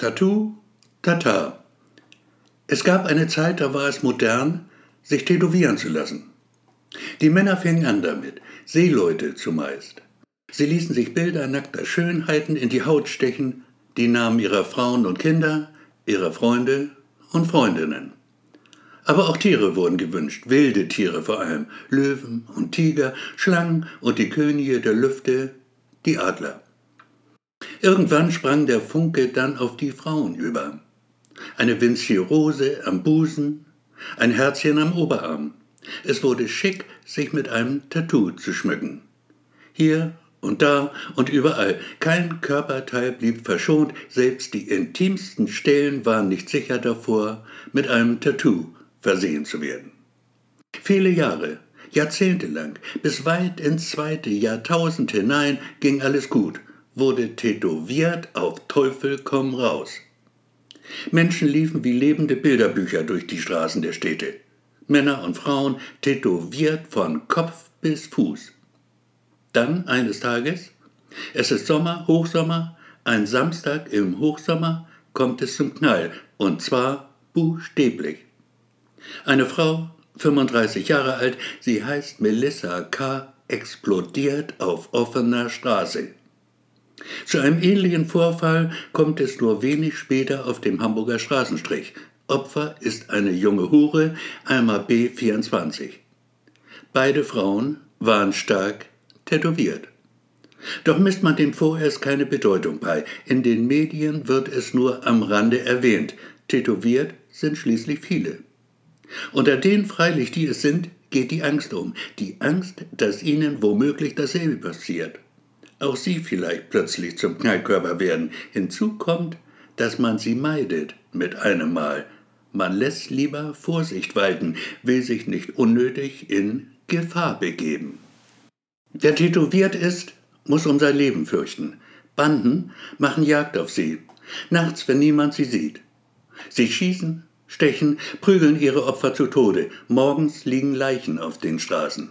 Tattoo, Tata. Es gab eine Zeit, da war es modern, sich tätowieren zu lassen. Die Männer fingen an damit, Seeleute zumeist. Sie ließen sich Bilder nackter Schönheiten in die Haut stechen, die Namen ihrer Frauen und Kinder, ihrer Freunde und Freundinnen. Aber auch Tiere wurden gewünscht, wilde Tiere vor allem, Löwen und Tiger, Schlangen und die Könige der Lüfte, die Adler. Irgendwann sprang der Funke dann auf die Frauen über. Eine winzige Rose am Busen, ein Herzchen am Oberarm. Es wurde schick, sich mit einem Tattoo zu schmücken. Hier und da und überall. Kein Körperteil blieb verschont, selbst die intimsten Stellen waren nicht sicher davor, mit einem Tattoo versehen zu werden. Viele Jahre, Jahrzehnte lang, bis weit ins zweite Jahrtausend hinein ging alles gut wurde tätowiert auf Teufel komm raus. Menschen liefen wie lebende Bilderbücher durch die Straßen der Städte. Männer und Frauen tätowiert von Kopf bis Fuß. Dann eines Tages, es ist Sommer, Hochsommer, ein Samstag im Hochsommer kommt es zum Knall, und zwar buchstäblich. Eine Frau, 35 Jahre alt, sie heißt Melissa K., explodiert auf offener Straße. Zu einem ähnlichen Vorfall kommt es nur wenig später auf dem Hamburger Straßenstrich. Opfer ist eine junge Hure, einmal B24. Beide Frauen waren stark tätowiert. Doch misst man dem vorerst keine Bedeutung bei. In den Medien wird es nur am Rande erwähnt. Tätowiert sind schließlich viele. Unter denen freilich, die es sind, geht die Angst um. Die Angst, dass ihnen womöglich dasselbe passiert auch sie vielleicht plötzlich zum Knallkörper werden. Hinzu kommt, dass man sie meidet mit einem Mal. Man lässt lieber Vorsicht walten, will sich nicht unnötig in Gefahr begeben. Wer tätowiert ist, muss um sein Leben fürchten. Banden machen Jagd auf sie, nachts, wenn niemand sie sieht. Sie schießen, stechen, prügeln ihre Opfer zu Tode. Morgens liegen Leichen auf den Straßen.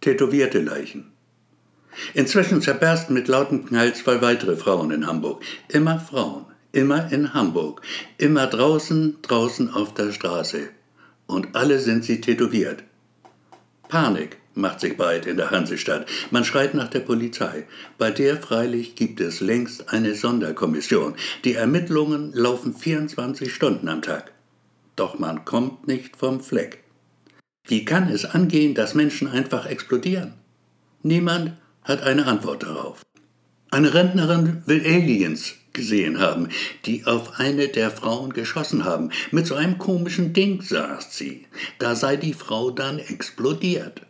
Tätowierte Leichen. Inzwischen zerbersten mit lautem Knall zwei weitere Frauen in Hamburg. Immer Frauen, immer in Hamburg, immer draußen, draußen auf der Straße. Und alle sind sie tätowiert. Panik macht sich breit in der Hansestadt. Man schreit nach der Polizei. Bei der freilich gibt es längst eine Sonderkommission. Die Ermittlungen laufen 24 Stunden am Tag. Doch man kommt nicht vom Fleck. Wie kann es angehen, dass Menschen einfach explodieren? Niemand hat eine Antwort darauf. Eine Rentnerin will Aliens gesehen haben, die auf eine der Frauen geschossen haben. Mit so einem komischen Ding, sagt sie. Da sei die Frau dann explodiert.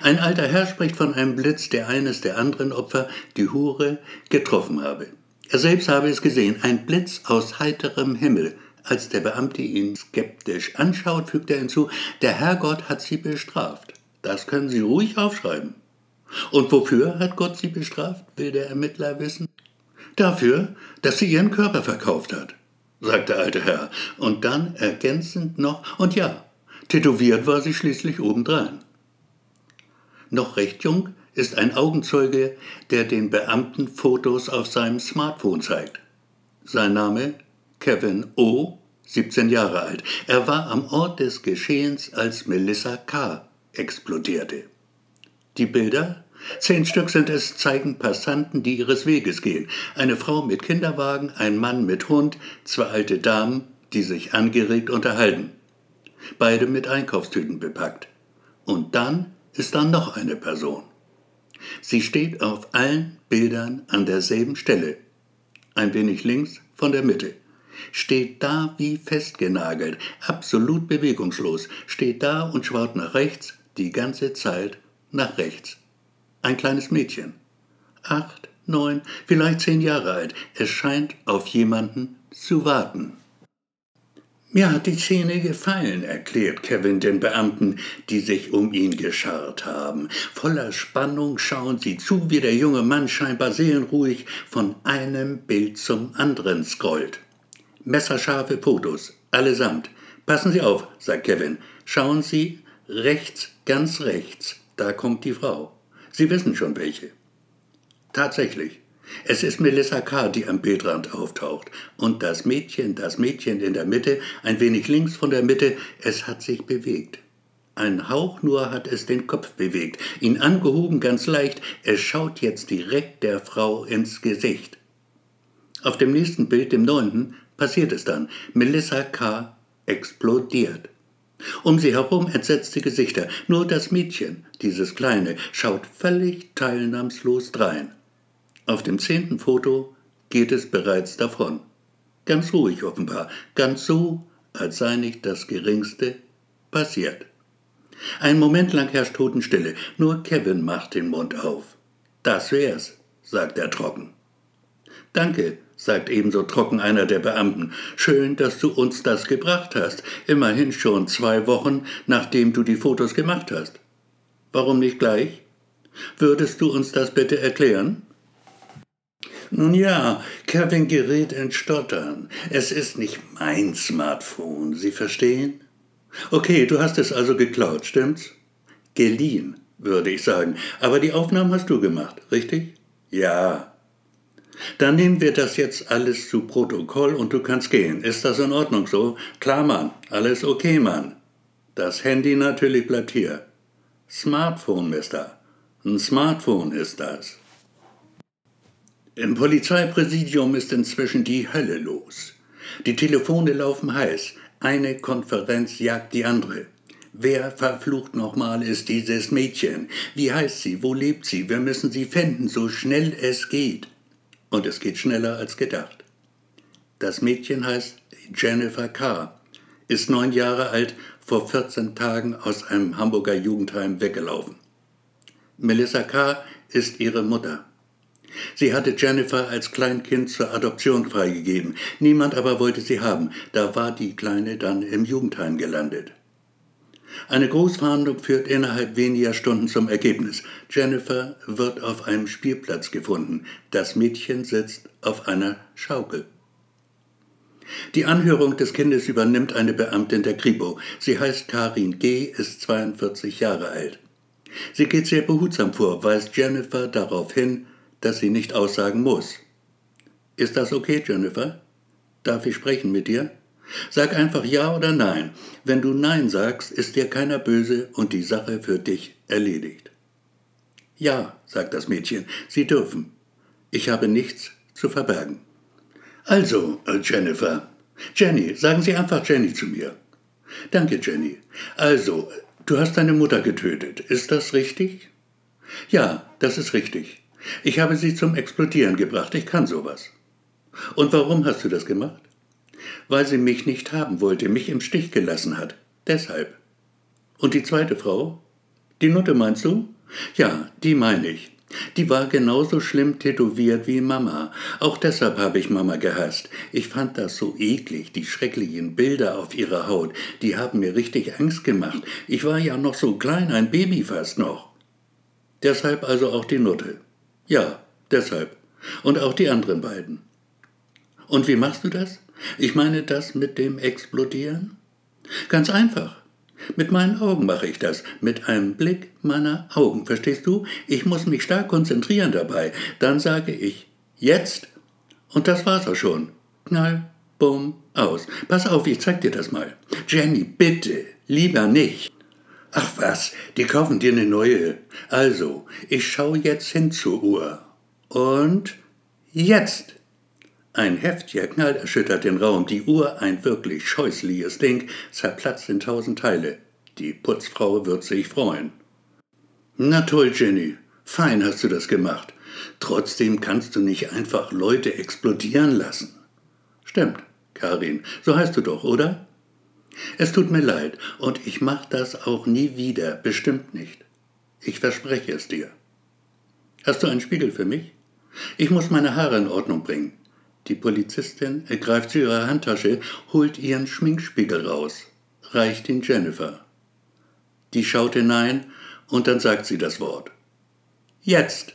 Ein alter Herr spricht von einem Blitz, der eines der anderen Opfer, die Hure, getroffen habe. Er selbst habe es gesehen, ein Blitz aus heiterem Himmel. Als der Beamte ihn skeptisch anschaut, fügt er hinzu, der Herrgott hat sie bestraft. Das können Sie ruhig aufschreiben. Und wofür hat Gott sie bestraft, will der Ermittler wissen? Dafür, dass sie ihren Körper verkauft hat, sagt der alte Herr. Und dann ergänzend noch, und ja, tätowiert war sie schließlich obendrein. Noch recht jung ist ein Augenzeuge, der den Beamten Fotos auf seinem Smartphone zeigt. Sein Name Kevin O., 17 Jahre alt. Er war am Ort des Geschehens, als Melissa K. explodierte. Die Bilder Zehn Stück sind es, zeigen Passanten, die ihres Weges gehen. Eine Frau mit Kinderwagen, ein Mann mit Hund, zwei alte Damen, die sich angeregt unterhalten. Beide mit Einkaufstüten bepackt. Und dann ist da noch eine Person. Sie steht auf allen Bildern an derselben Stelle. Ein wenig links von der Mitte. Steht da wie festgenagelt, absolut bewegungslos, steht da und schaut nach rechts, die ganze Zeit nach rechts. Ein kleines Mädchen. Acht, neun, vielleicht zehn Jahre alt. Es scheint auf jemanden zu warten. Mir hat die Szene gefallen, erklärt Kevin den Beamten, die sich um ihn gescharrt haben. Voller Spannung schauen sie zu, wie der junge Mann scheinbar seelenruhig von einem Bild zum anderen scrollt. Messerscharfe Fotos, allesamt. Passen Sie auf, sagt Kevin. Schauen Sie rechts, ganz rechts. Da kommt die Frau. Sie wissen schon welche. Tatsächlich, Es ist Melissa K., die am Bildrand auftaucht. Und das Mädchen, das Mädchen in der Mitte, ein wenig links von der Mitte, es hat sich bewegt. Ein Hauch nur hat es den Kopf bewegt, ihn angehoben ganz leicht, es schaut jetzt direkt der Frau ins Gesicht. Auf dem nächsten Bild, dem neunten, passiert es dann. Melissa K. explodiert. Um sie herum entsetzte Gesichter. Nur das Mädchen, dieses Kleine, schaut völlig teilnahmslos drein. Auf dem zehnten Foto geht es bereits davon. Ganz ruhig offenbar, ganz so, als sei nicht das Geringste passiert. Ein Moment lang herrscht Totenstille, nur Kevin macht den Mund auf. Das wär's, sagt er trocken. Danke, sagt ebenso trocken einer der Beamten. Schön, dass du uns das gebracht hast. Immerhin schon zwei Wochen, nachdem du die Fotos gemacht hast. Warum nicht gleich? Würdest du uns das bitte erklären? Nun ja, Kevin gerät in Stottern. Es ist nicht mein Smartphone, Sie verstehen? Okay, du hast es also geklaut, stimmt's? Geliehen, würde ich sagen. Aber die Aufnahmen hast du gemacht, richtig? Ja, dann nehmen wir das jetzt alles zu Protokoll und du kannst gehen. Ist das in Ordnung so? Klar, Mann. Alles okay, Mann. Das Handy natürlich bleibt hier. Smartphone, Mister. Ein Smartphone ist das. Im Polizeipräsidium ist inzwischen die Hölle los. Die Telefone laufen heiß. Eine Konferenz jagt die andere. Wer verflucht nochmal ist dieses Mädchen? Wie heißt sie? Wo lebt sie? Wir müssen sie finden, so schnell es geht. Und es geht schneller als gedacht. Das Mädchen heißt Jennifer K., ist neun Jahre alt, vor 14 Tagen aus einem Hamburger Jugendheim weggelaufen. Melissa K. ist ihre Mutter. Sie hatte Jennifer als Kleinkind zur Adoption freigegeben. Niemand aber wollte sie haben. Da war die Kleine dann im Jugendheim gelandet. Eine Großverhandlung führt innerhalb weniger Stunden zum Ergebnis. Jennifer wird auf einem Spielplatz gefunden. Das Mädchen sitzt auf einer Schaukel. Die Anhörung des Kindes übernimmt eine Beamtin der Kripo. Sie heißt Karin G., ist 42 Jahre alt. Sie geht sehr behutsam vor, weist Jennifer darauf hin, dass sie nicht aussagen muss. Ist das okay, Jennifer? Darf ich sprechen mit dir? Sag einfach Ja oder Nein. Wenn du Nein sagst, ist dir keiner böse und die Sache für dich erledigt. Ja, sagt das Mädchen, Sie dürfen. Ich habe nichts zu verbergen. Also, äh, Jennifer. Jenny, sagen Sie einfach Jenny zu mir. Danke, Jenny. Also, du hast deine Mutter getötet. Ist das richtig? Ja, das ist richtig. Ich habe sie zum Explodieren gebracht. Ich kann sowas. Und warum hast du das gemacht? Weil sie mich nicht haben wollte, mich im Stich gelassen hat. Deshalb. Und die zweite Frau? Die Nutte meinst du? Ja, die meine ich. Die war genauso schlimm tätowiert wie Mama. Auch deshalb habe ich Mama gehasst. Ich fand das so eklig, die schrecklichen Bilder auf ihrer Haut. Die haben mir richtig Angst gemacht. Ich war ja noch so klein, ein Baby fast noch. Deshalb also auch die Nutte. Ja, deshalb. Und auch die anderen beiden. Und wie machst du das? Ich meine das mit dem Explodieren? Ganz einfach. Mit meinen Augen mache ich das, mit einem Blick meiner Augen, verstehst du? Ich muss mich stark konzentrieren dabei. Dann sage ich jetzt und das war's auch schon. Knall, bumm, aus. Pass auf, ich zeig dir das mal. Jenny, bitte, lieber nicht. Ach was, die kaufen dir eine neue. Also, ich schau jetzt hin zur Uhr. Und jetzt. Ein heftiger Knall erschüttert den Raum. Die Uhr, ein wirklich scheußliches Ding, zerplatzt in tausend Teile. Die Putzfrau wird sich freuen. Na toll, Jenny. Fein hast du das gemacht. Trotzdem kannst du nicht einfach Leute explodieren lassen. Stimmt, Karin. So heißt du doch, oder? Es tut mir leid, und ich mach das auch nie wieder, bestimmt nicht. Ich verspreche es dir. Hast du einen Spiegel für mich? Ich muss meine Haare in Ordnung bringen. Die Polizistin greift zu ihrer Handtasche, holt ihren Schminkspiegel raus, reicht ihn Jennifer. Die schaut hinein und dann sagt sie das Wort. Jetzt!